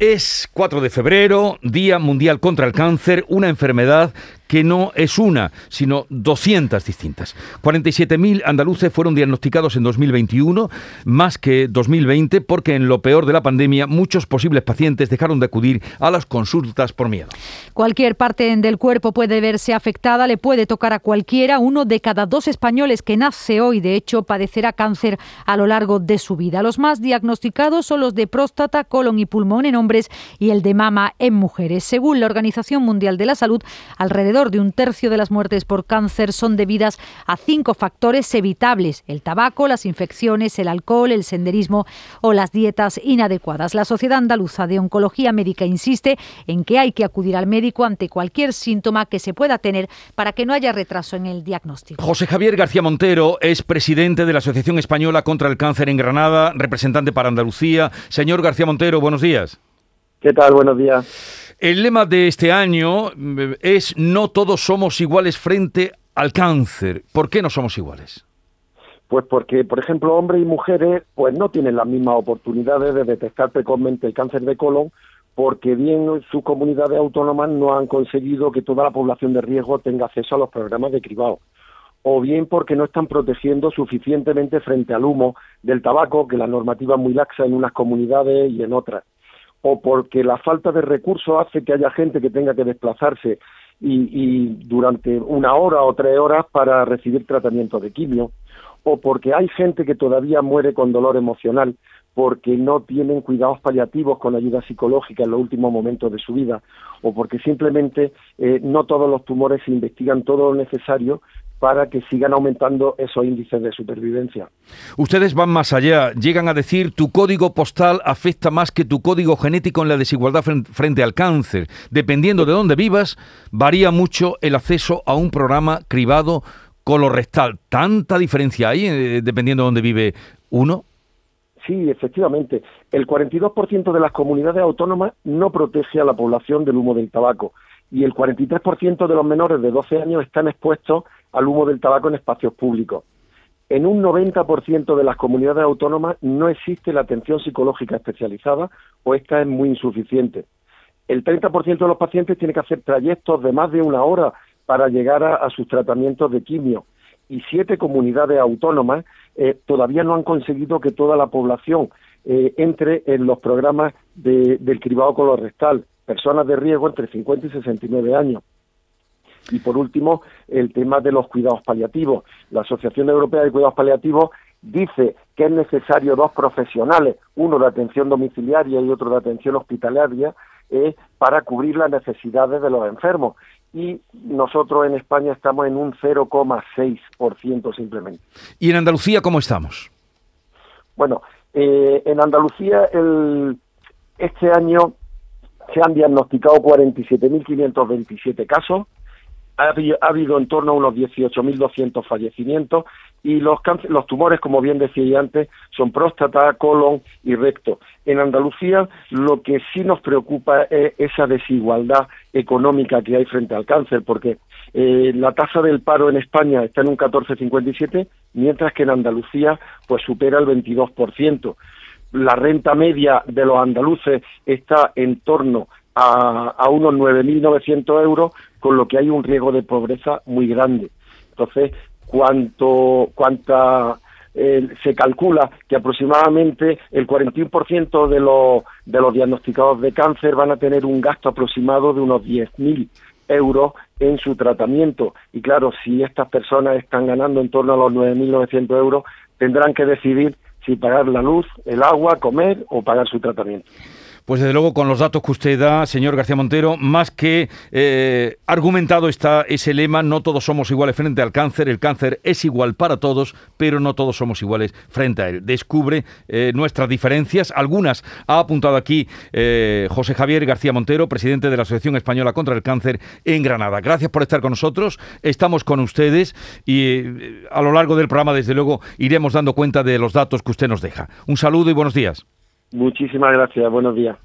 Es 4 de febrero, Día Mundial contra el Cáncer, una enfermedad que no es una, sino 200 distintas. 47.000 andaluces fueron diagnosticados en 2021, más que 2020, porque en lo peor de la pandemia muchos posibles pacientes dejaron de acudir a las consultas por miedo. Cualquier parte del cuerpo puede verse afectada, le puede tocar a cualquiera. Uno de cada dos españoles que nace hoy, de hecho, padecerá cáncer a lo largo de su vida. Los más diagnosticados son los de próstata, colon y pulmón en hombres y el de mama en mujeres. Según la Organización Mundial de la Salud, alrededor de un tercio de las muertes por cáncer son debidas a cinco factores evitables, el tabaco, las infecciones, el alcohol, el senderismo o las dietas inadecuadas. La Sociedad Andaluza de Oncología Médica insiste en que hay que acudir al médico ante cualquier síntoma que se pueda tener para que no haya retraso en el diagnóstico. José Javier García Montero es presidente de la Asociación Española contra el Cáncer en Granada, representante para Andalucía. Señor García Montero, buenos días. ¿Qué tal? Buenos días. El lema de este año mm, es no todos somos iguales frente al cáncer. ¿Por qué no somos iguales? Pues porque, por ejemplo, hombres y mujeres pues no tienen las mismas oportunidades de detectar precozmente el cáncer de colon porque bien sus comunidades autónomas no han conseguido que toda la población de riesgo tenga acceso a los programas de cribado o bien porque no están protegiendo suficientemente frente al humo del tabaco, que la normativa es muy laxa en unas comunidades y en otras o porque la falta de recursos hace que haya gente que tenga que desplazarse y, durante una hora o tres horas para recibir tratamiento de quimio, o porque hay gente que todavía muere con dolor emocional porque no tienen cuidados paliativos con ayuda psicológica en los últimos momentos de su vida, o porque simplemente eh, no todos los tumores se investigan todo lo necesario para que sigan aumentando esos índices de supervivencia. Ustedes van más allá, llegan a decir tu código postal afecta más que tu código genético en la desigualdad frente al cáncer. Dependiendo de dónde vivas, varía mucho el acceso a un programa cribado colorectal. ¿Tanta diferencia hay eh, dependiendo de dónde vive uno? Sí, efectivamente. El 42% de las comunidades autónomas no protege a la población del humo del tabaco y el 43% de los menores de 12 años están expuestos al humo del tabaco en espacios públicos. En un 90% de las comunidades autónomas no existe la atención psicológica especializada o esta es muy insuficiente. El 30% de los pacientes tiene que hacer trayectos de más de una hora para llegar a, sus tratamientos de quimio y siete comunidades autónomas eh, todavía no han conseguido que toda la población eh, entre en los programas del cribado colorectal, personas de riesgo entre 50 y 69 años. Y por último, el tema de los cuidados paliativos. La Asociación Europea de Cuidados Paliativos dice que es necesario dos profesionales, uno de atención domiciliaria y otro de atención hospitalaria, eh, para cubrir las necesidades de los enfermos. Y nosotros en España estamos en un 0,6% simplemente. ¿Y en Andalucía cómo estamos? Bueno, eh, en Andalucía el, este año se han diagnosticado 47.527 casos, ha habido, en torno a unos 18.200 fallecimientos y los, los tumores, como bien decía antes, son próstata, colon y recto. En Andalucía lo que sí nos preocupa es esa desigualdad económica que hay frente al cáncer, porque eh, la tasa del paro en España está en un 14,57, mientras que en Andalucía pues supera el 22%. La renta media de los andaluces está en torno a, a unos 9.900 euros, con lo que hay un riesgo de pobreza muy grande. Entonces, cuánto, cuánta eh, se calcula que aproximadamente el 41% de los, de los diagnosticados de cáncer van a tener un gasto aproximado de unos 10.000 euros en su tratamiento. Y claro, si estas personas están ganando en torno a los 9.900 euros, tendrán que decidir si pagar la luz, el agua, comer o pagar su tratamiento. Pues desde luego con los datos que usted da, señor García Montero, más que eh, argumentado está ese lema, no todos somos iguales frente al cáncer, el cáncer es igual para todos, pero no todos somos iguales frente a él. Descubre eh, nuestras diferencias, algunas ha apuntado aquí eh, José Javier García Montero, presidente de la Asociación Española contra el Cáncer en Granada. Gracias por estar con nosotros, estamos con ustedes y a lo largo del programa, desde luego, iremos dando cuenta de los datos que usted nos deja. Un saludo y buenos días. Muchísimas gracias. Buenos días.